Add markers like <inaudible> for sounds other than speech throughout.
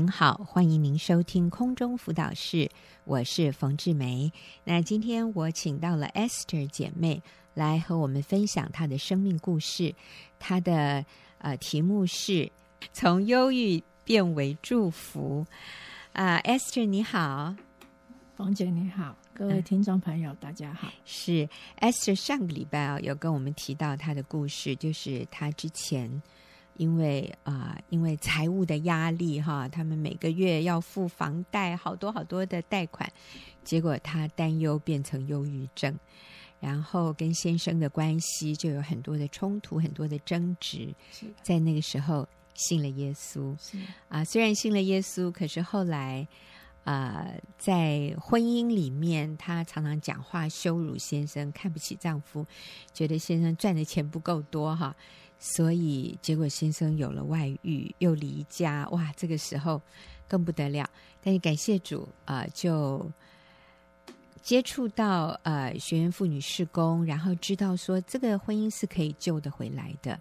您好，欢迎您收听空中辅导室，我是冯志梅。那今天我请到了 Esther 姐妹来和我们分享她的生命故事，她的呃题目是从忧郁变为祝福。啊、呃，Esther 你好，冯姐你好，各位听众朋友、嗯、大家好。是 Esther 上个礼拜啊有跟我们提到她的故事，就是她之前。因为啊、呃，因为财务的压力哈，他们每个月要付房贷，好多好多的贷款，结果他担忧变成忧郁症，然后跟先生的关系就有很多的冲突，很多的争执。在那个时候信了耶稣，啊，虽然信了耶稣，可是后来啊、呃，在婚姻里面，她常常讲话羞辱先生，看不起丈夫，觉得先生赚的钱不够多哈。所以，结果先生有了外遇，又离家，哇！这个时候更不得了。但是感谢主啊、呃，就接触到呃学员妇女事工，然后知道说这个婚姻是可以救得回来的，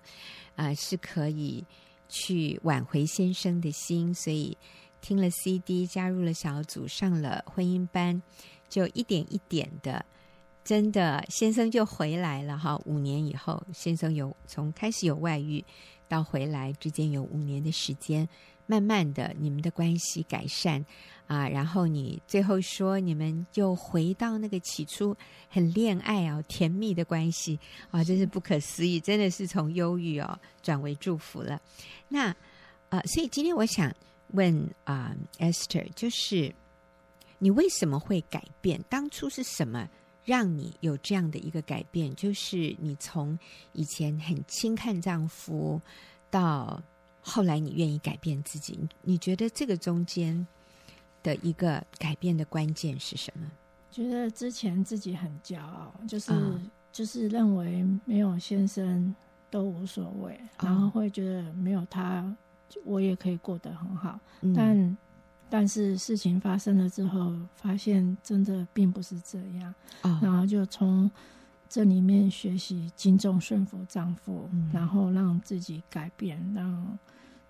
啊、呃，是可以去挽回先生的心。所以听了 CD，加入了小组，上了婚姻班，就一点一点的。真的，先生就回来了哈。五年以后，先生有从开始有外遇到回来之间有五年的时间，慢慢的你们的关系改善啊。然后你最后说你们又回到那个起初很恋爱啊、甜蜜的关系啊，真是不可思议，真的是从忧郁哦转为祝福了。那啊，所以今天我想问啊，Esther，就是你为什么会改变？当初是什么？让你有这样的一个改变，就是你从以前很轻看丈夫，到后来你愿意改变自己。你觉得这个中间的一个改变的关键是什么？觉得之前自己很骄傲，就是、嗯、就是认为没有先生都无所谓，然后会觉得没有他我也可以过得很好，嗯、但。但是事情发生了之后，发现真的并不是这样，哦、然后就从这里面学习敬重顺服丈夫，嗯、然后让自己改变，让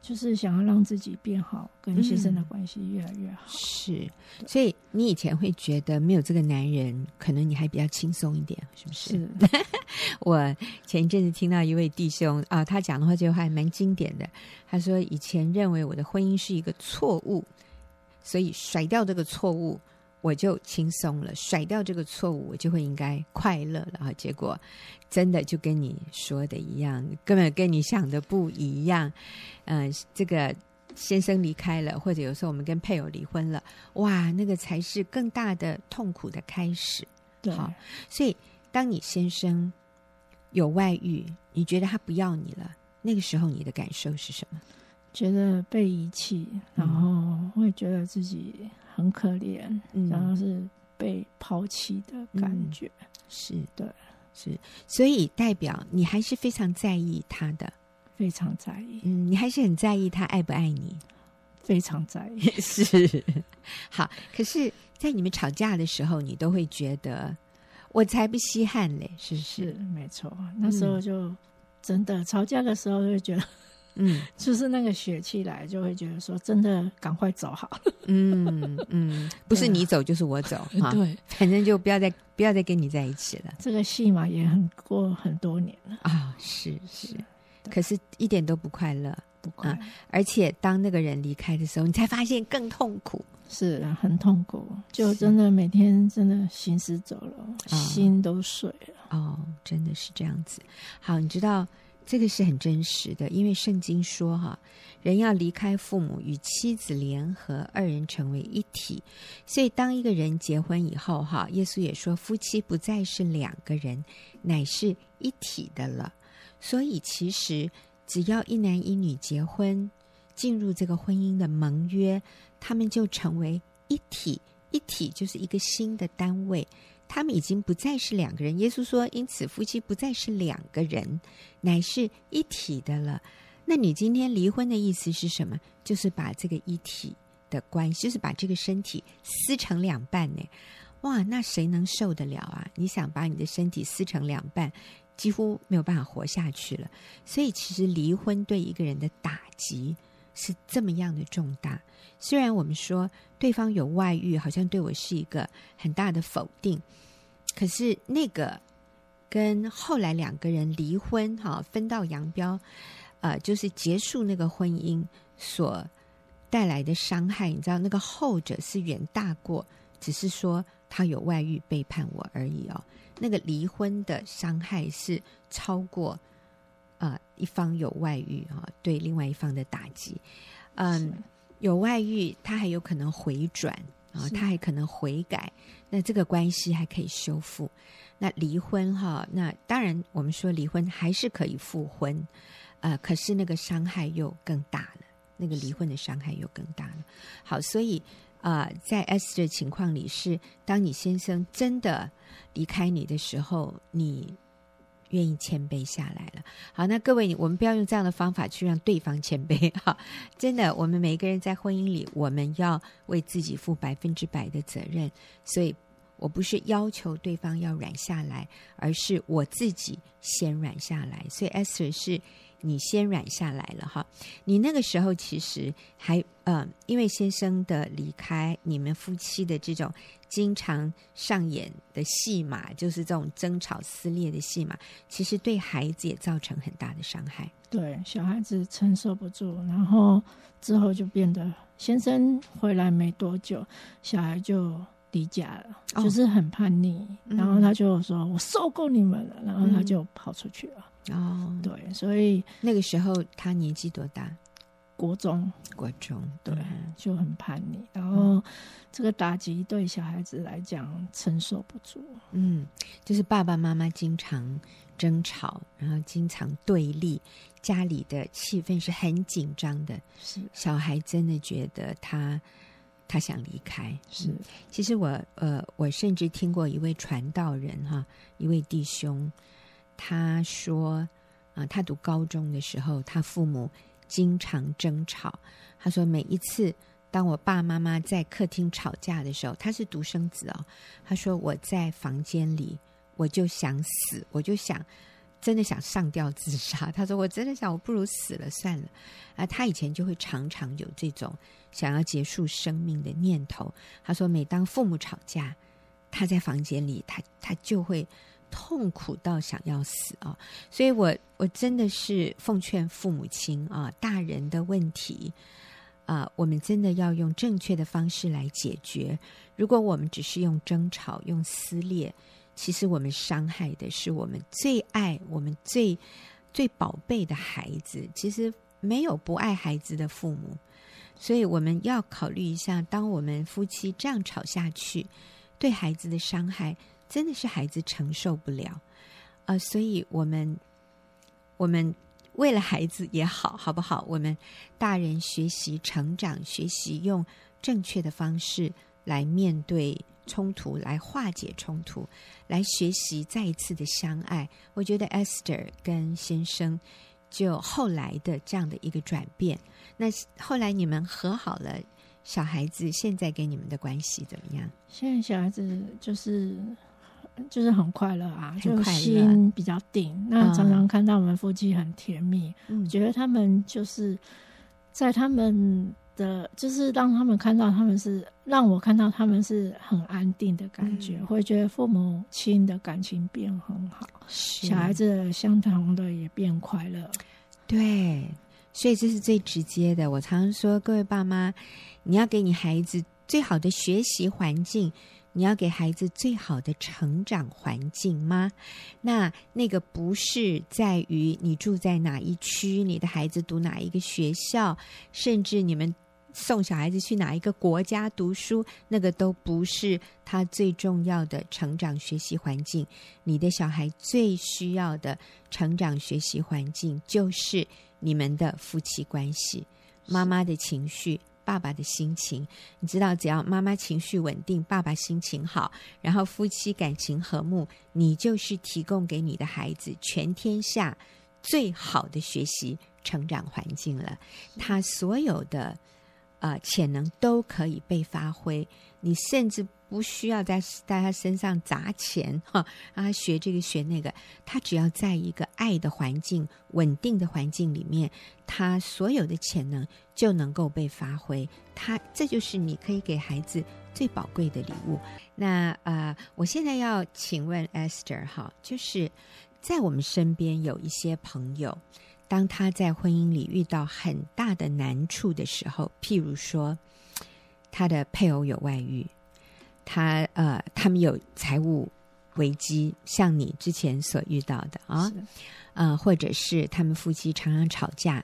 就是想要让自己变好，跟先生的关系越来越好。嗯、是，所以你以前会觉得没有这个男人，可能你还比较轻松一点，是不是？是。<laughs> 我前一阵子听到一位弟兄啊，他讲的话就还蛮经典的。他说以前认为我的婚姻是一个错误。所以甩掉这个错误，我就轻松了；甩掉这个错误，我就会应该快乐了。哈，结果真的就跟你说的一样，根本跟你想的不一样。嗯，这个先生离开了，或者有时候我们跟配偶离婚了，哇，那个才是更大的痛苦的开始。对，好，所以当你先生有外遇，你觉得他不要你了，那个时候你的感受是什么？觉得被遗弃，然后会觉得自己很可怜，嗯、然后是被抛弃的感觉。嗯、是的，是，所以代表你还是非常在意他的，非常在意。嗯，你还是很在意他爱不爱你，非常在意。<laughs> 是，好。可是，在你们吵架的时候，你都会觉得我才不稀罕嘞，是不是？是，没错。那时候就真的、嗯、吵架的时候，就觉得。嗯，就是那个血气来，就会觉得说，真的赶快走好。嗯嗯，不是你走就是我走，<laughs> 对，反正就不要再不要再跟你在一起了。这个戏嘛也很过很多年了啊，是是，可是一点都不快乐，不快乐。而且当那个人离开的时候，你才发现更痛苦，是很痛苦，就真的每天真的行尸走肉，心都碎了。哦，真的是这样子。好，你知道。这个是很真实的，因为圣经说哈，人要离开父母，与妻子联合，二人成为一体。所以当一个人结婚以后哈，耶稣也说，夫妻不再是两个人，乃是一体的了。所以其实只要一男一女结婚，进入这个婚姻的盟约，他们就成为一体，一体就是一个新的单位。他们已经不再是两个人。耶稣说：“因此，夫妻不再是两个人，乃是一体的了。”那你今天离婚的意思是什么？就是把这个一体的关系，就是把这个身体撕成两半呢？哇，那谁能受得了啊？你想把你的身体撕成两半，几乎没有办法活下去了。所以，其实离婚对一个人的打击是这么样的重大。虽然我们说对方有外遇，好像对我是一个很大的否定，可是那个跟后来两个人离婚，哈，分道扬镳，呃，就是结束那个婚姻所带来的伤害，你知道，那个后者是远大过，只是说他有外遇背叛我而已哦。那个离婚的伤害是超过，一方有外遇啊，对另外一方的打击。嗯，有外遇，他还有可能回转啊，他还可能悔改，那这个关系还可以修复。那离婚哈，那当然我们说离婚还是可以复婚，呃，可是那个伤害又更大了，那个离婚的伤害又更大了。好，所以。啊、呃，在 S 的情况里是，当你先生真的离开你的时候，你愿意谦卑下来了。好，那各位，我们不要用这样的方法去让对方谦卑哈。<laughs> 真的，我们每一个人在婚姻里，我们要为自己负百分之百的责任。所以我不是要求对方要软下来，而是我自己先软下来。所以 S 是。你先软下来了哈，你那个时候其实还呃，因为先生的离开，你们夫妻的这种经常上演的戏码，就是这种争吵撕裂的戏码，其实对孩子也造成很大的伤害。对，小孩子承受不住，然后之后就变得先生回来没多久，小孩就离家了，哦、就是很叛逆，然后他就说：“嗯、我受够你们了。”然后他就跑出去了。哦，对，所以那个时候他年纪多大？国中，国中，对，就很叛逆。然后这个打击对小孩子来讲承受不住。嗯，就是爸爸妈妈经常争吵，然后经常对立，家里的气氛是很紧张的。是，小孩真的觉得他他想离开。是，其实我呃，我甚至听过一位传道人哈，一位弟兄。他说：“啊，他读高中的时候，他父母经常争吵。他说，每一次当我爸妈妈在客厅吵架的时候，他是独生子哦。他说我在房间里，我就想死，我就想真的想上吊自杀。他说我真的想，我不如死了算了。啊，他以前就会常常有这种想要结束生命的念头。他说，每当父母吵架，他在房间里，他他就会。”痛苦到想要死啊！所以我我真的是奉劝父母亲啊，大人的问题啊，我们真的要用正确的方式来解决。如果我们只是用争吵、用撕裂，其实我们伤害的是我们最爱、我们最最宝贝的孩子。其实没有不爱孩子的父母，所以我们要考虑一下，当我们夫妻这样吵下去，对孩子的伤害。真的是孩子承受不了，啊、所以我们我们为了孩子也好，好不好？我们大人学习成长，学习用正确的方式来面对冲突，来化解冲突，来学习再一次的相爱。我觉得 Esther 跟先生就后来的这样的一个转变，那后来你们和好了，小孩子现在跟你们的关系怎么样？现在小孩子就是。就是很快乐啊，就心比较定。那常常看到我们夫妻很甜蜜，嗯，觉得他们就是在他们的，就是让他们看到他们是让我看到他们是很安定的感觉，嗯，会觉得父母亲的感情变很好，小孩子相同的也变快乐。对，所以这是最直接的。我常常说，各位爸妈，你要给你孩子最好的学习环境。你要给孩子最好的成长环境吗？那那个不是在于你住在哪一区，你的孩子读哪一个学校，甚至你们送小孩子去哪一个国家读书，那个都不是他最重要的成长学习环境。你的小孩最需要的成长学习环境，就是你们的夫妻关系，妈妈的情绪。爸爸的心情，你知道，只要妈妈情绪稳定，爸爸心情好，然后夫妻感情和睦，你就是提供给你的孩子全天下最好的学习成长环境了。他所有的呃潜能都可以被发挥。你甚至不需要在在他身上砸钱 <laughs> 哈，让他学这个学那个，他只要在一个爱的环境、稳定的环境里面，他所有的潜能就能够被发挥。他这就是你可以给孩子最宝贵的礼物。那呃，我现在要请问 Esther 哈，就是在我们身边有一些朋友，当他在婚姻里遇到很大的难处的时候，譬如说。他的配偶有外遇，他呃，他们有财务危机，像你之前所遇到的啊，啊或者是他们夫妻常常吵架，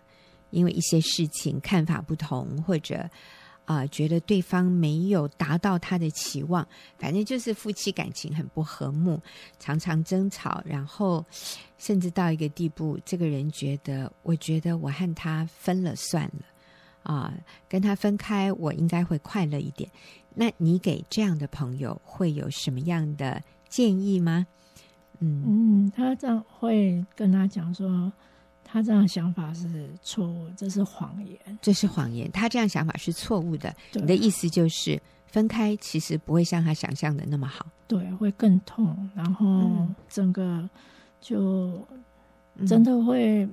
因为一些事情看法不同，或者啊、呃，觉得对方没有达到他的期望，反正就是夫妻感情很不和睦，常常争吵，然后甚至到一个地步，这个人觉得，我觉得我和他分了算了。啊，跟他分开，我应该会快乐一点。那你给这样的朋友会有什么样的建议吗？嗯嗯，他这样会跟他讲说，他这样想法是错误，这是谎言，这是谎言。他这样想法是错误的。你的意思就是分开其实不会像他想象的那么好，对，会更痛，然后整个就真的会。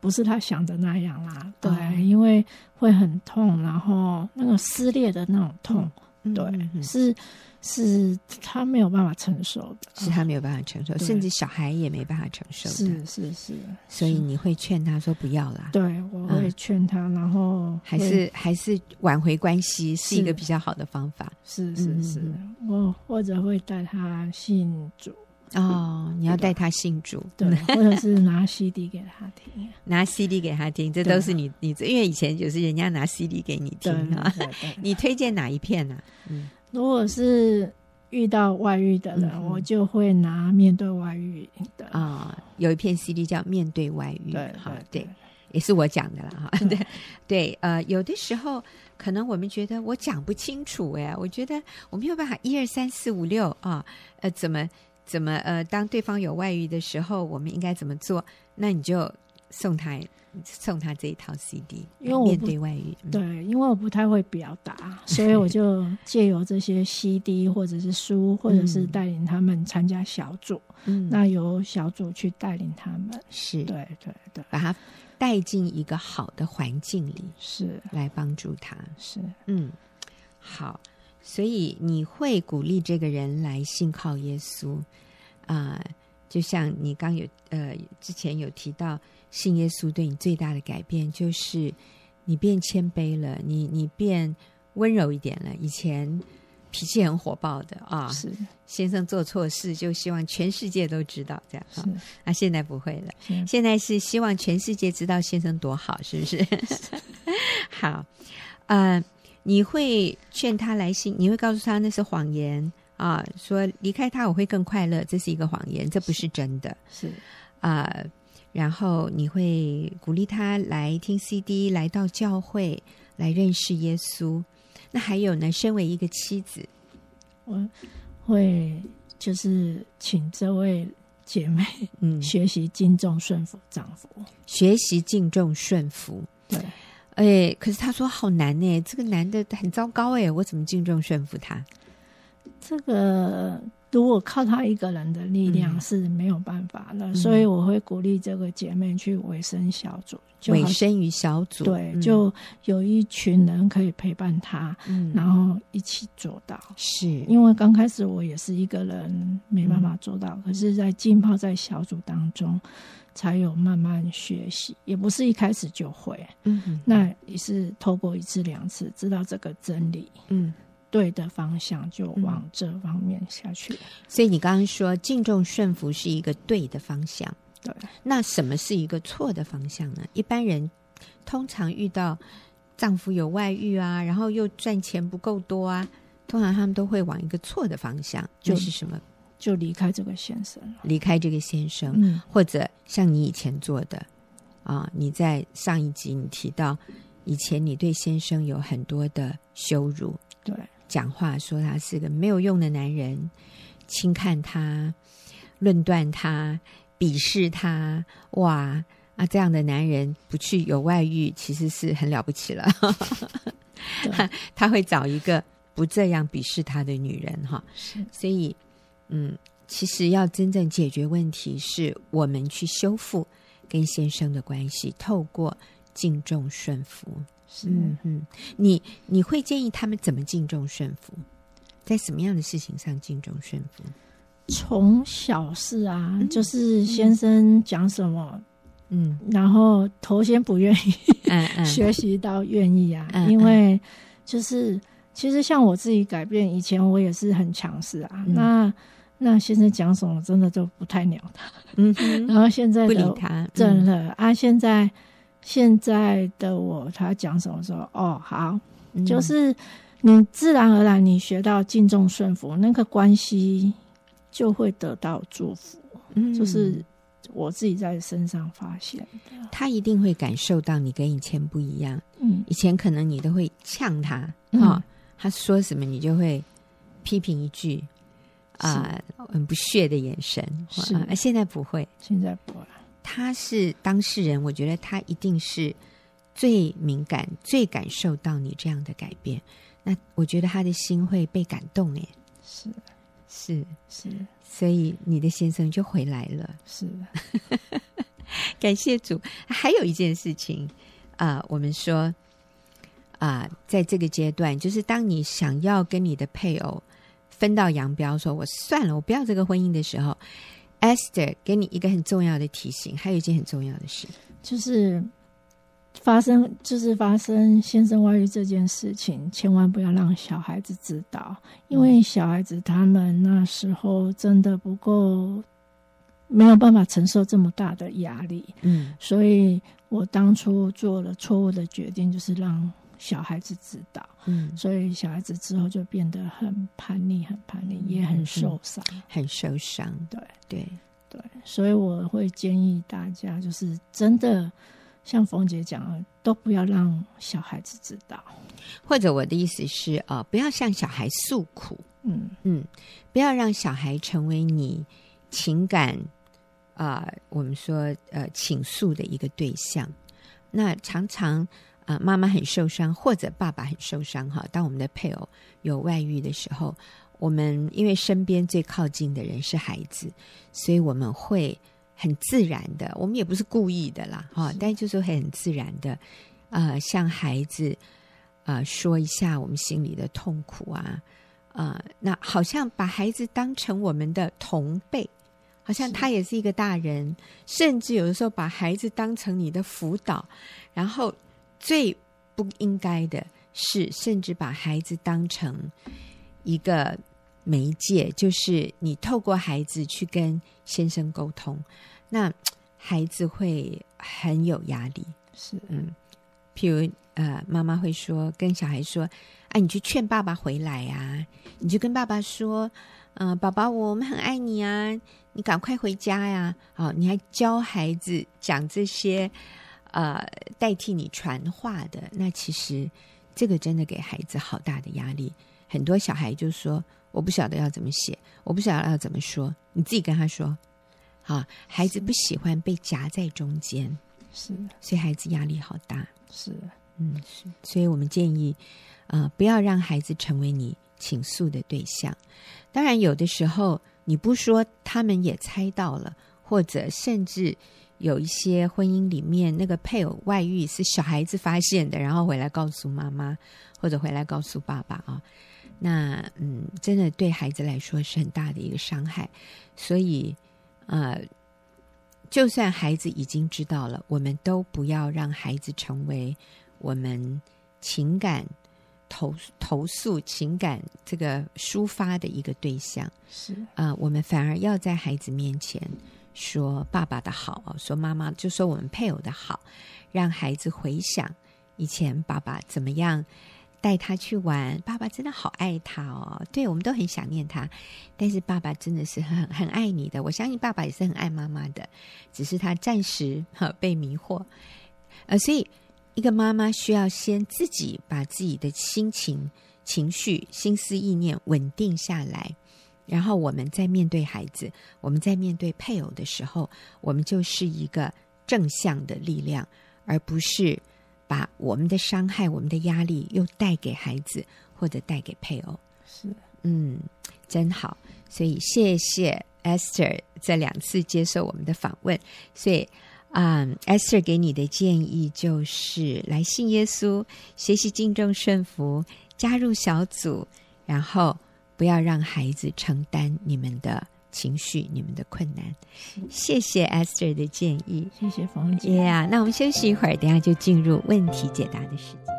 不是他想的那样啦，对，哦、因为会很痛，然后那个撕裂的那种痛，嗯、对，嗯、是是他没有办法承受的，是他没有办法承受，甚至小孩也没办法承受的，是是是，所以你会劝他说不要啦，对，我会劝他，嗯、然后还是还是挽回关系是一个比较好的方法，是是是，嗯、我或者会带他信主。哦，你要带他信主，对，<laughs> 或者是拿 CD 给他听，拿 CD 给他听，这都是你你因为以前就是人家拿 CD 给你听啊。<laughs> 你推荐哪一片呢？嗯，如果是遇到外遇的人，我就会拿面对外遇的。啊，有一片 CD 叫《面对外遇》，对，好，对，也是我讲的了哈。对对，呃，有的时候可能我们觉得我讲不清楚哎，我觉得我没有办法一二三四五六啊，呃，怎么？怎么呃，当对方有外遇的时候，我们应该怎么做？那你就送他送他这一套 CD，因为面对外遇，对，因为我不太会表达，所以我就 <laughs> 借由这些 CD 或者是书，或者是带领他们参加小组，嗯，那由小组去带领他们，是对对对，把他带进一个好的环境里，是。来帮助他，是。嗯，好。所以你会鼓励这个人来信靠耶稣啊、呃？就像你刚有呃之前有提到，信耶稣对你最大的改变就是你变谦卑了，你你变温柔一点了。以前脾气很火爆的啊，是先生做错事就希望全世界都知道这样啊，那现在不会了，是现在是希望全世界知道先生多好，是不是？<laughs> 是好，嗯、呃。你会劝他来信，你会告诉他那是谎言啊，说离开他我会更快乐，这是一个谎言，这不是真的。是啊，然后你会鼓励他来听 CD，来到教会来认识耶稣。那还有呢？身为一个妻子，我会就是请这位姐妹嗯学习敬重顺服丈夫，学习敬重顺服，对。哎，可是他说好难呢，这个男的很糟糕哎，我怎么敬重顺服他？这个如果靠他一个人的力量是没有办法的，嗯、所以我会鼓励这个姐妹去委身小组，委身于小组，对，嗯、就有一群人可以陪伴他，嗯、然后一起做到。是。因为刚开始我也是一个人没办法做到，嗯、可是在浸泡在小组当中。才有慢慢学习，也不是一开始就会。嗯，那也是透过一次两次知道这个真理，嗯，对的方向就往这方面下去。嗯。所以你刚刚说敬重顺服是一个对的方向，对。那什么是一个错的方向呢？一般人通常遇到丈夫有外遇啊，然后又赚钱不够多啊，通常他们都会往一个错的方向，就是什么？就离开这个先生，离开这个先生，嗯，或者像你以前做的啊，你在上一集你提到，以前你对先生有很多的羞辱，对，讲话说他是个没有用的男人，轻看他，论断他，鄙视他，哇啊，这样的男人不去有外遇，其实是很了不起了。他，<laughs> 他会找一个不这样鄙视他的女人哈。是，所以嗯，其实要真正解决问题，是我们去修复跟先生的关系，透过敬重顺服。是，嗯嗯，你你会建议他们怎么敬重顺服？在什么样的事情上敬重顺服？从小事啊，嗯、就是先生讲什么，嗯，然后头先不愿意，嗯嗯，<laughs> 学习到愿意啊，嗯、因为就是其实像我自己改变，以前我也是很强势啊，嗯、那那先生讲什么，真的就不太鸟他，嗯哼，<laughs> 然后现在不理他，真的、嗯、啊，现在现在的我，他讲什么说，哦，好，嗯、就是你自然而然你学到敬重顺服，那个关系。就会得到祝福，嗯，就是我自己在身上发现的。他一定会感受到你跟以前不一样，嗯，以前可能你都会呛他，啊、嗯。哦，他说什么你就会批评一句，啊、呃，很不屑的眼神，是，啊，现在不会，现在不会。他是当事人，我觉得他一定是最敏感、最感受到你这样的改变。那我觉得他的心会被感动，耶。是。是是，是，所以你的先生就回来了。是，<laughs> 感谢主。还有一件事情啊、呃，我们说啊、呃，在这个阶段，就是当你想要跟你的配偶分道扬镳，说我算了，我不要这个婚姻的时候，Esther 给你一个很重要的提醒，还有一件很重要的事，就是。发生就是发生先生外遇这件事情，千万不要让小孩子知道，因为小孩子他们那时候真的不够，没有办法承受这么大的压力。嗯，所以我当初做了错误的决定，就是让小孩子知道。嗯，所以小孩子之后就变得很叛逆，很叛逆，也很受伤，嗯，很受伤。对对对，所以我会建议大家，就是真的。像冯姐讲的，都不要让小孩子知道。或者我的意思是，呃，不要向小孩诉苦。嗯嗯，不要让小孩成为你情感啊、呃，我们说呃倾诉的一个对象。那常常啊、呃，妈妈很受伤，或者爸爸很受伤哈。当我们的配偶有外遇的时候，我们因为身边最靠近的人是孩子，所以我们会。很自然的，我们也不是故意的啦，哈，但就是很自然的，呃，向孩子啊、呃、说一下我们心里的痛苦啊，啊、呃，那好像把孩子当成我们的同辈，好像他也是一个大人，甚至有的时候把孩子当成你的辅导，然后最不应该的是，甚至把孩子当成一个。媒介就是你透过孩子去跟先生沟通，那孩子会很有压力。是，嗯，譬如呃，妈妈会说跟小孩说：“哎、啊，你去劝爸爸回来呀、啊，你就跟爸爸说，嗯、呃，宝宝，我们很爱你啊，你赶快回家呀。”好，你还教孩子讲这些，呃，代替你传话的，那其实这个真的给孩子好大的压力。很多小孩就说。我不晓得要怎么写，我不晓得要怎么说，你自己跟他说。好，孩子不喜欢被夹在中间，是，所以孩子压力好大。是，嗯，是，所以我们建议，呃，不要让孩子成为你倾诉的对象。当然，有的时候你不说，他们也猜到了，或者甚至有一些婚姻里面那个配偶外遇是小孩子发现的，然后回来告诉妈妈，或者回来告诉爸爸啊。那嗯，真的对孩子来说是很大的一个伤害，所以呃，就算孩子已经知道了，我们都不要让孩子成为我们情感投投诉、情感这个抒发的一个对象。是啊、呃，我们反而要在孩子面前说爸爸的好，说妈妈就说我们配偶的好，让孩子回想以前爸爸怎么样。带他去玩，爸爸真的好爱他哦。对，我们都很想念他，但是爸爸真的是很很爱你的。我相信爸爸也是很爱妈妈的，只是他暂时哈被迷惑。呃，所以一个妈妈需要先自己把自己的心情、情绪、心思意念稳定下来，然后我们在面对孩子，我们在面对配偶的时候，我们就是一个正向的力量，而不是把我们的伤害、我们的压力又带给孩子或者带给配偶。是，嗯，真好。所以谢谢 Esther 这两次接受我们的访问。所以，嗯，Esther 给你的建议就是来信耶稣，学习敬重顺服，加入小组，然后不要让孩子承担你们的。情绪，你们的困难，谢谢 Esther 的建议，谢谢冯姐。Yeah，那我们休息一会儿，等下就进入问题解答的时间。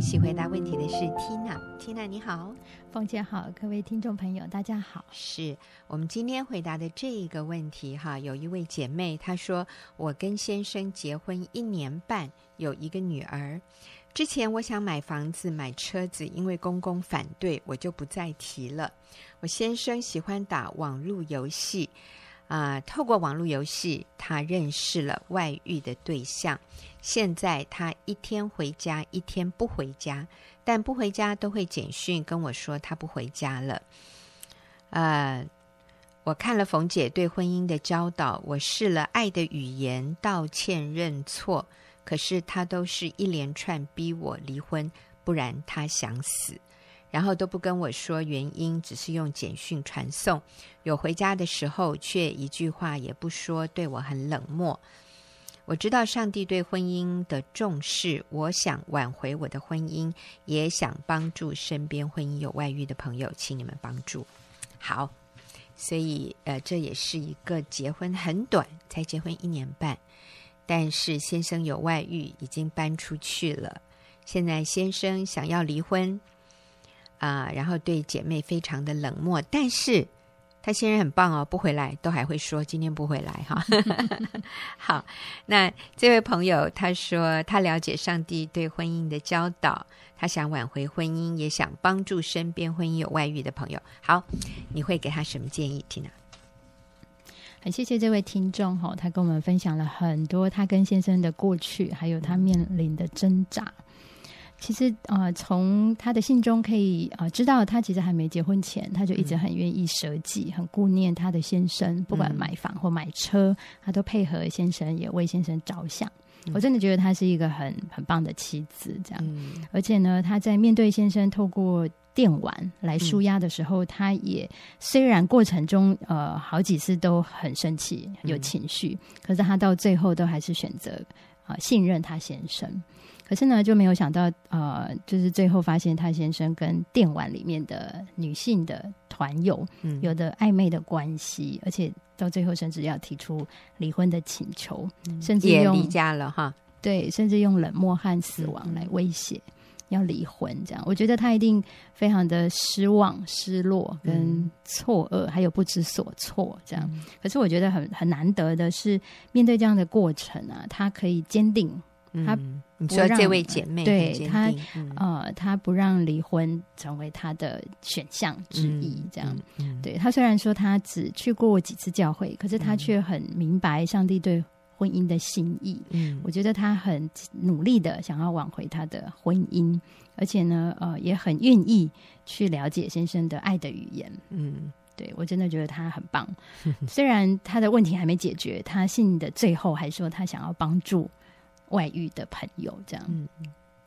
一起回答问题的是 Tina。Tina 你好，凤姐好，各位听众朋友大家好。是我们今天回答的这一个问题哈，有一位姐妹她说，我跟先生结婚一年半，有一个女儿。之前我想买房子买车子，因为公公反对，我就不再提了。我先生喜欢打网络游戏。啊、透过网络游戏，他认识了外遇的对象。现在他一天回家，一天不回家，但不回家都会简讯跟我说他不回家了。呃，我看了冯姐对婚姻的教导，我试了爱的语言、道歉、认错，可是他都是一连串逼我离婚，不然他想死。然后都不跟我说原因，只是用简讯传送。有回家的时候，却一句话也不说，对我很冷漠。我知道上帝对婚姻的重视，我想挽回我的婚姻，也想帮助身边婚姻有外遇的朋友，请你们帮助。好，所以呃，这也是一个结婚很短，才结婚一年半，但是先生有外遇，已经搬出去了。现在先生想要离婚。啊、然后对姐妹非常的冷漠，但是他先生很棒哦，不回来都还会说今天不回来哈。<laughs> 好，那这位朋友他说他了解上帝对婚姻的教导，他想挽回婚姻，也想帮助身边婚姻有外遇的朋友。好，你会给他什么建议，Tina？很谢谢这位听众哈，他跟我们分享了很多他跟先生的过去，还有他面临的挣扎。其实，呃，从他的信中可以呃知道，他其实还没结婚前，他就一直很愿意舍己，嗯、很顾念他的先生，不管买房或买车，他都配合先生，也为先生着想。嗯、我真的觉得他是一个很很棒的妻子，这样。嗯、而且呢，他在面对先生透过电玩来舒压的时候，嗯、他也虽然过程中呃好几次都很生气，有情绪，嗯、可是他到最后都还是选择啊、呃、信任他先生。可是呢，就没有想到，呃，就是最后发现他先生跟电玩里面的女性的团友，嗯，有的暧昧的关系，而且到最后甚至要提出离婚的请求，嗯、甚至用也离家了哈，对，甚至用冷漠和死亡来威胁、嗯、要离婚，这样，我觉得他一定非常的失望、失落跟错愕，嗯、还有不知所措，这样。嗯、可是我觉得很很难得的是，面对这样的过程啊，他可以坚定。他你说这位姐妹对他呃，他不让离婚成为他的选项之一，这样。对，他虽然说他只去过几次教会，可是他却很明白上帝对婚姻的心意。嗯，我觉得他很努力的想要挽回他的婚姻，而且呢，呃，也很愿意去了解先生的爱的语言。嗯，对，我真的觉得他很棒。<laughs> 虽然他的问题还没解决，他信的最后还说他想要帮助。外遇的朋友，这样，嗯，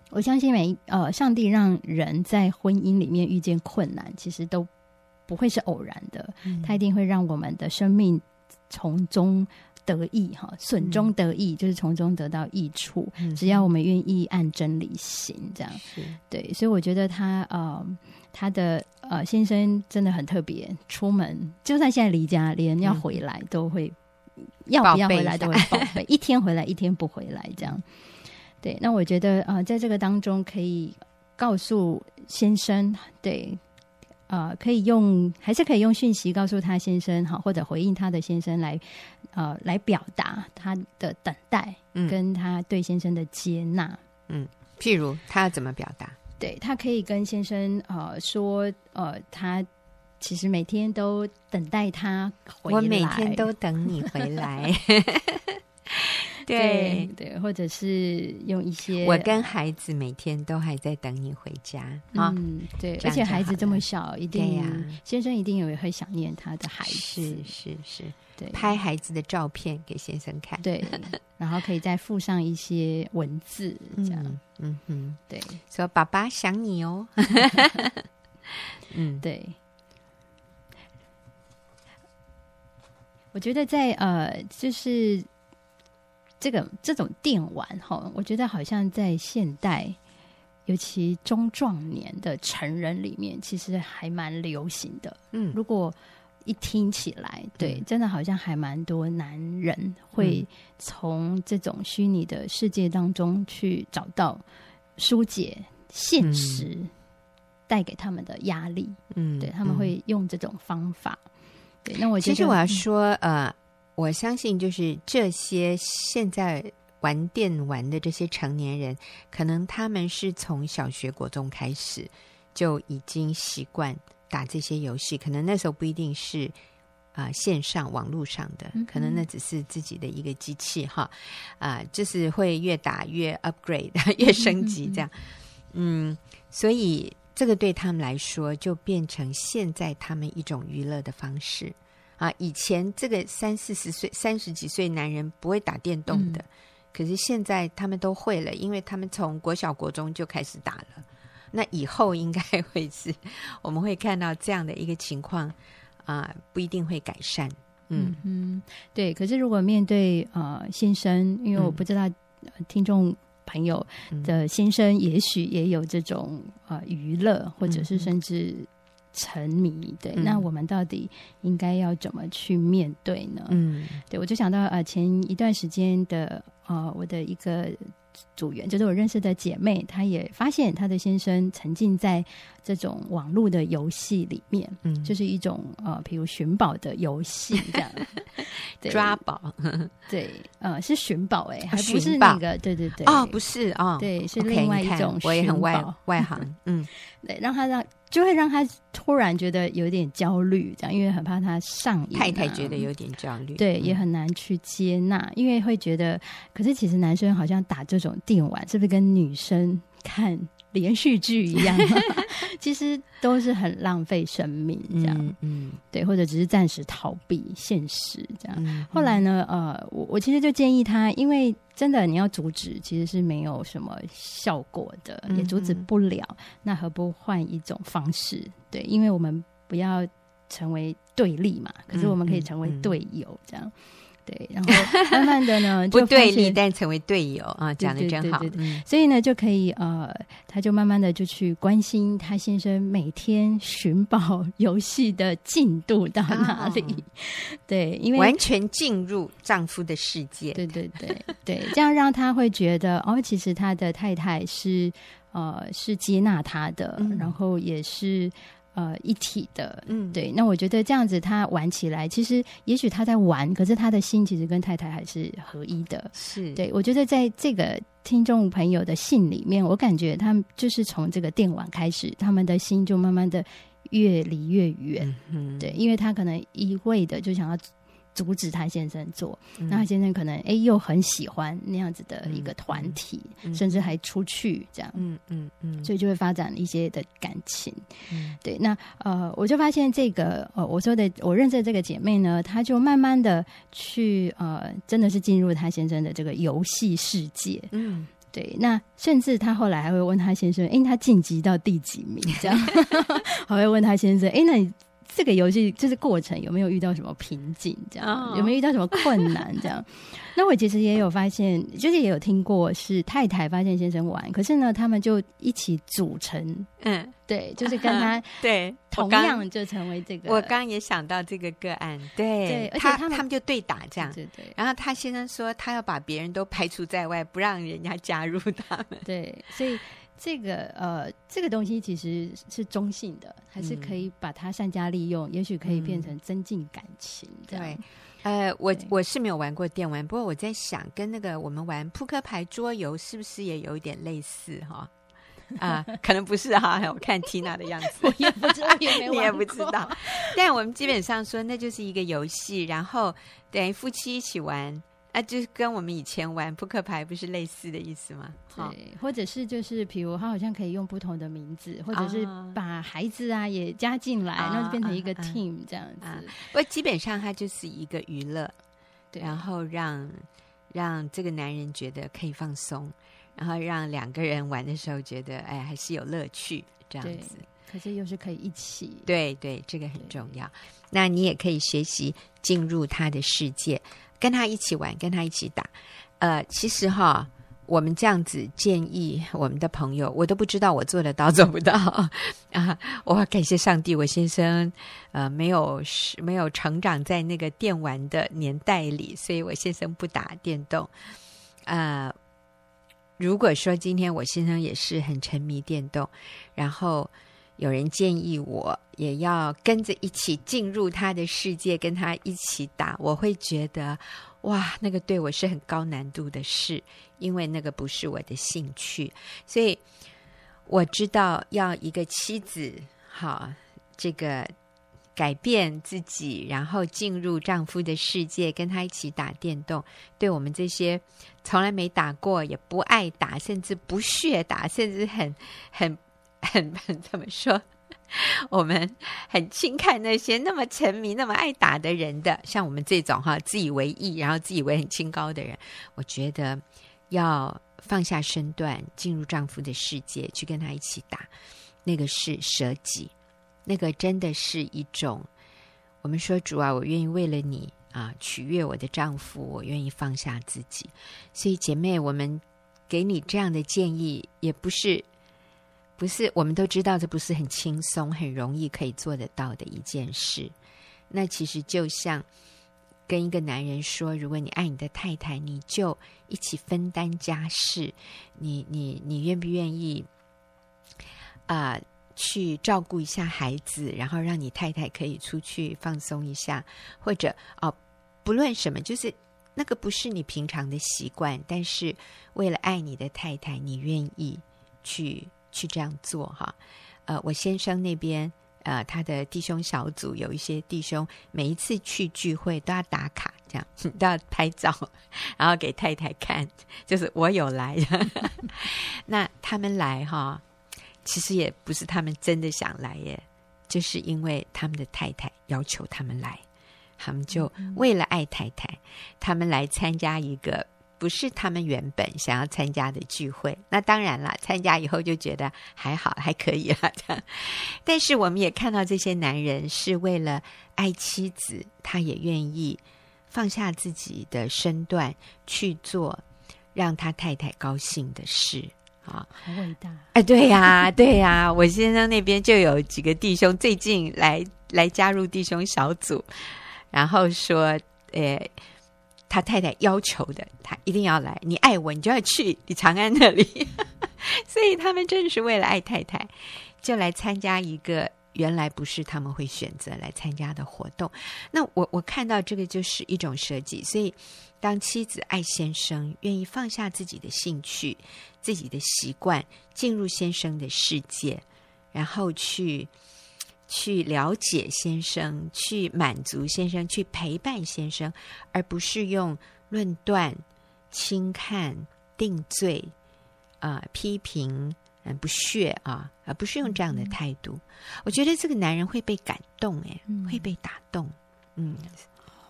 我相信每呃，上帝让人在婚姻里面遇见困难，其实都不会是偶然的，嗯、他一定会让我们的生命从中得益，哈，损中得益，嗯、就是从中得到益处。嗯、只要我们愿意按真理行，这样，是。对，所以我觉得他呃，他的呃先生真的很特别，出门就算现在离家，连要回来都会。要不要回来都会报备，<laughs> 一天回来一天不回来这样。对，那我觉得啊、呃，在这个当中可以告诉先生，对，啊、呃，可以用还是可以用讯息告诉他先生哈，或者回应他的先生来，呃，来表达他的等待，跟他对先生的接纳。嗯，譬如他要怎么表达？对，他可以跟先生呃说，呃，他。其实每天都等待他回来。我每天都等你回来。<laughs> 对对，或者是用一些，我跟孩子每天都还在等你回家啊。嗯，对，而且孩子这么小，一定呀，先生一定也会想念他的孩子。是是是，对，拍孩子的照片给先生看，对，然后可以再附上一些文字，<laughs> 这样，嗯哼，对，说爸爸想你哦。<laughs> 嗯，对。我觉得在呃，就是。这个这种电玩哈，我觉得好像在现代，尤其中壮年的成人里面，其实还蛮流行的。嗯，如果一听起来，对，真的好像还蛮多男人会从这种虚拟的世界当中去找到疏解现实带给他们的压力。嗯，对，他们会用这种方法。对，那我其实我要说，呃。我相信，就是这些现在玩电玩的这些成年人，可能他们是从小学、国中开始就已经习惯打这些游戏。可能那时候不一定是啊、呃、线上网络上的，可能那只是自己的一个机器哈啊、呃，就是会越打越 upgrade，<laughs> 越升级这样。嗯，所以这个对他们来说，就变成现在他们一种娱乐的方式。啊，以前这个三四十岁、三十几岁男人不会打电动的，嗯、可是现在他们都会了，因为他们从国小、国中就开始打了。那以后应该会是 <laughs> 我们会看到这样的一个情况啊，不一定会改善。嗯嗯，对。可是如果面对呃先生，因为我不知道、嗯、听众朋友的心声，也许也有这种呃娱乐，或者是甚至。沉迷，对，嗯、那我们到底应该要怎么去面对呢？嗯，对，我就想到呃，前一段时间的呃，我的一个。组员就是我认识的姐妹，她也发现她的先生沉浸在这种网络的游戏里面，嗯，就是一种呃，比如寻宝的游戏这样，<laughs> 对。抓宝，对，呃，是寻宝哎，还不是那个，对对对，哦，不是啊，对，是另外一种，我也很外外行，嗯，<laughs> 对，让他让就会让他突然觉得有点焦虑，这样，因为很怕他上瘾，太太觉得有点焦虑，对，也很难去接纳，因为会觉得，可是其实男生好像打这种电玩是不是跟女生看连续剧一样？<laughs> 其实都是很浪费生命，这样，嗯，嗯对，或者只是暂时逃避现实这样。嗯、后来呢，呃，我我其实就建议他，因为真的你要阻止，其实是没有什么效果的，也阻止不了。嗯、那何不换一种方式？对，因为我们不要成为对立嘛，可是我们可以成为队友，这样。对，然后慢慢的呢，<laughs> 不对立，但成为队友啊，讲的真好。对对对对，所以呢，就可以呃，他就慢慢的就去关心他先生每天寻宝游戏的进度到哪里。哦、<laughs> 对，因为完全进入丈夫的世界。对对对对，这样让他会觉得哦，其实他的太太是呃是接纳他的，嗯、然后也是。呃，一体的，嗯，对。那我觉得这样子，他玩起来，其实也许他在玩，可是他的心其实跟太太还是合一的。是，对。我觉得在这个听众朋友的信里面，我感觉他们就是从这个电玩开始，他们的心就慢慢的越离越远。嗯，对，因为他可能一味的就想要。阻止他先生做，嗯、那他先生可能哎、欸、又很喜欢那样子的一个团体，嗯、甚至还出去这样，嗯嗯嗯，所以就会发展一些的感情。嗯、对，那呃，我就发现这个呃，我说的我认识的这个姐妹呢，她就慢慢的去呃，真的是进入她先生的这个游戏世界。嗯，对，那甚至她后来还会问她先生，哎、欸，他晋级到第几名？这样，<laughs> 还会问她先生，哎、欸，那你。这个游戏就是过程有没有遇到什么瓶颈？这样、oh. 有没有遇到什么困难？这样，<laughs> 那我其实也有发现，就是也有听过是太太发现先生玩，可是呢，他们就一起组成，嗯，对，就是跟他 <laughs> 对同样就成为这个。我刚刚也想到这个个案，对，对，而且他们他们就对打这样，对，对对。然后他先生说他要把别人都排除在外，不让人家加入他们。对，所以。这个呃，这个东西其实是中性的，还是可以把它善加利用，嗯、也许可以变成增进感情。对，呃，我我是没有玩过电玩，不过我在想，跟那个我们玩扑克牌桌游是不是也有一点类似哈？啊，可能不是哈。<laughs> 我看 Tina 的样子，我也不知道，也没 <laughs> 你也不知道。<laughs> 但我们基本上说，那就是一个游戏，然后等于夫妻一起玩。啊，就是跟我们以前玩扑克牌不是类似的意思吗？对，或者是就是，比如他好像可以用不同的名字，或者是把孩子啊也加进来，然后就变成一个 team 这样子。不过基本上它就是一个娱乐，对，然后让让这个男人觉得可以放松，然后让两个人玩的时候觉得哎还是有乐趣这样子。可是又是可以一起，对对，这个很重要。那你也可以学习进入他的世界。跟他一起玩，跟他一起打。呃，其实哈，我们这样子建议我们的朋友，我都不知道我做得到做不到 <laughs> 啊。我感谢上帝，我先生呃没有没有成长在那个电玩的年代里，所以我先生不打电动。呃，如果说今天我先生也是很沉迷电动，然后。有人建议我也要跟着一起进入他的世界，跟他一起打，我会觉得哇，那个对我是很高难度的事，因为那个不是我的兴趣。所以我知道要一个妻子，好，这个改变自己，然后进入丈夫的世界，跟他一起打电动，对我们这些从来没打过，也不爱打，甚至不屑打，甚至很很。<laughs> 很怎么说？我们很轻看那些那么沉迷、那么爱打的人的，像我们这种哈自以为意，然后自以为很清高的人，我觉得要放下身段，进入丈夫的世界，去跟他一起打，那个是舍己，那个真的是一种。我们说主啊，我愿意为了你啊取悦我的丈夫，我愿意放下自己。所以姐妹，我们给你这样的建议，也不是。不是，我们都知道这不是很轻松、很容易可以做得到的一件事。那其实就像跟一个男人说：“如果你爱你的太太，你就一起分担家事。你、你、你愿不愿意啊、去照顾一下孩子，然后让你太太可以出去放松一下，或者哦，不论什么，就是那个不是你平常的习惯，但是为了爱你的太太，你愿意去。”去这样做哈，呃，我先生那边，呃，他的弟兄小组有一些弟兄，每一次去聚会都要打卡，这样 <laughs> 都要拍照，<laughs> 然后给太太看，就是我有来。<laughs> 那他们来哈，其实也不是他们真的想来耶，就是因为他们的太太要求他们来，他们就为了爱太太，他们来参加一个。不是他们原本想要参加的聚会，那当然了，参加以后就觉得还好，还可以了这样。但是我们也看到这些男人是为了爱妻子，他也愿意放下自己的身段去做让他太太高兴的事啊，好伟大！哎，对呀，对呀，我先生那边就有几个弟兄最近来来加入弟兄小组，然后说，诶。他太太要求的，他一定要来。你爱我，你就要去你长安那里。<laughs> 所以他们正是为了爱太太，就来参加一个原来不是他们会选择来参加的活动。那我我看到这个就是一种设计。所以，当妻子爱先生，愿意放下自己的兴趣、自己的习惯，进入先生的世界，然后去。去了解先生，去满足先生，去陪伴先生，而不是用论断、轻看、定罪、啊、呃、批评、嗯、呃、不屑啊，而不是用这样的态度。嗯、我觉得这个男人会被感动，哎、嗯，会被打动。嗯，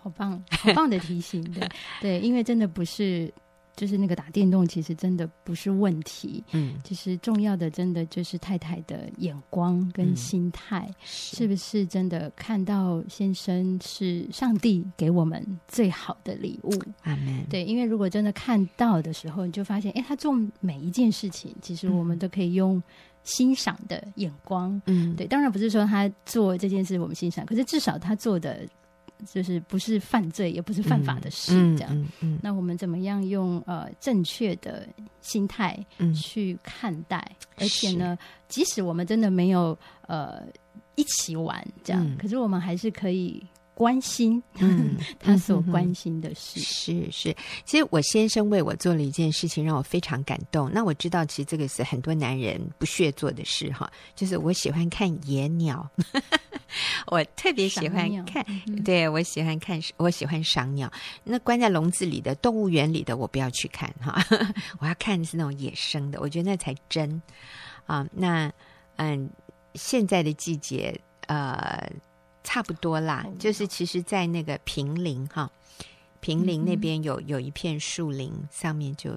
好棒，好棒的提醒，对 <laughs> 对，因为真的不是。就是那个打电动，其实真的不是问题。嗯，其实重要的，真的就是太太的眼光跟心态，嗯、是，是不是真的看到先生是上帝给我们最好的礼物？阿门。对，因为如果真的看到的时候，你就发现，哎，他做每一件事情，其实我们都可以用欣赏的眼光。嗯，对，当然不是说他做这件事我们欣赏，可是至少他做的。就是不是犯罪，也不是犯法的事，这样。嗯嗯嗯、那我们怎么样用呃正确的心态去看待？嗯、而且呢，即使我们真的没有呃一起玩这样，嗯、可是我们还是可以关心，<laughs> 嗯，他所关心的事。是是，其实我先生为我做了一件事情，让我非常感动。那我知道，其实这个是很多男人不屑做的事哈，就是我喜欢看野鸟，<laughs> 我特别喜欢看，嗯、对我喜欢看，我喜欢赏鸟。那关在笼子里的动物园里的，我不要去看哈，<laughs> 我要看的是那种野生的，我觉得那才真啊。那嗯，现在的季节，呃。差不多啦，就是其实，在那个平林哈，平林那边有有一片树林，上面就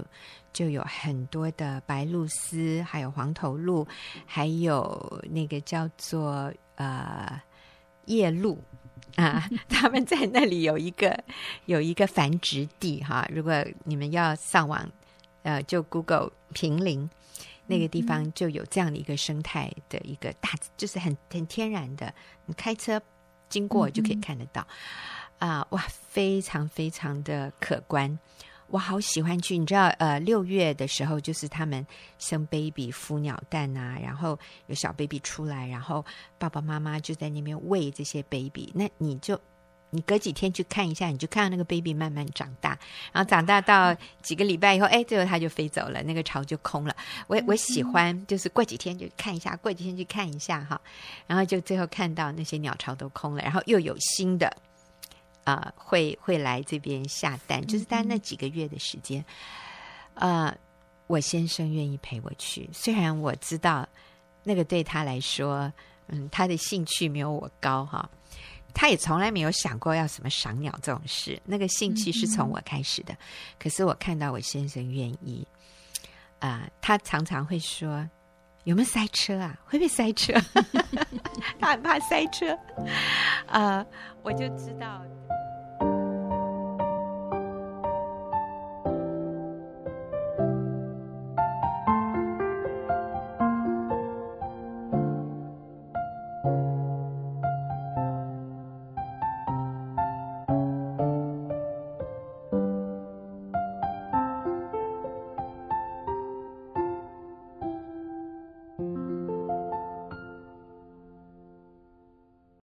就有很多的白鹭鸶，还有黄头鹭，还有那个叫做呃夜鹭啊，<laughs> 他们在那里有一个有一个繁殖地哈。如果你们要上网，呃，就 Google 平林。那个地方就有这样的一个生态的一个大，就是很很天然的，你开车。经过就可以看得到，啊、哇，非常非常的可观，我好喜欢去。你知道，呃，六月的时候就是他们生 baby、孵鸟蛋啊，然后有小 baby 出来，然后爸爸妈妈就在那边喂这些 baby。那你就你隔几天去看一下，你就看到那个 baby 慢慢长大，然后长大到几个礼拜以后，哎，最后它就飞走了，那个巢就空了。我我喜欢，就是过几天就看一下，过几天去看一下哈，然后就最后看到那些鸟巢都空了，然后又有新的啊、呃，会会来这边下蛋，就是在那几个月的时间，呃，我先生愿意陪我去，虽然我知道那个对他来说，嗯，他的兴趣没有我高哈。他也从来没有想过要什么赏鸟这种事，那个兴趣是从我开始的。嗯、可是我看到我先生愿意，啊、呃，他常常会说：“有没有塞车啊？会不会塞车？” <laughs> <laughs> 他很怕塞车，啊、呃，我就知道。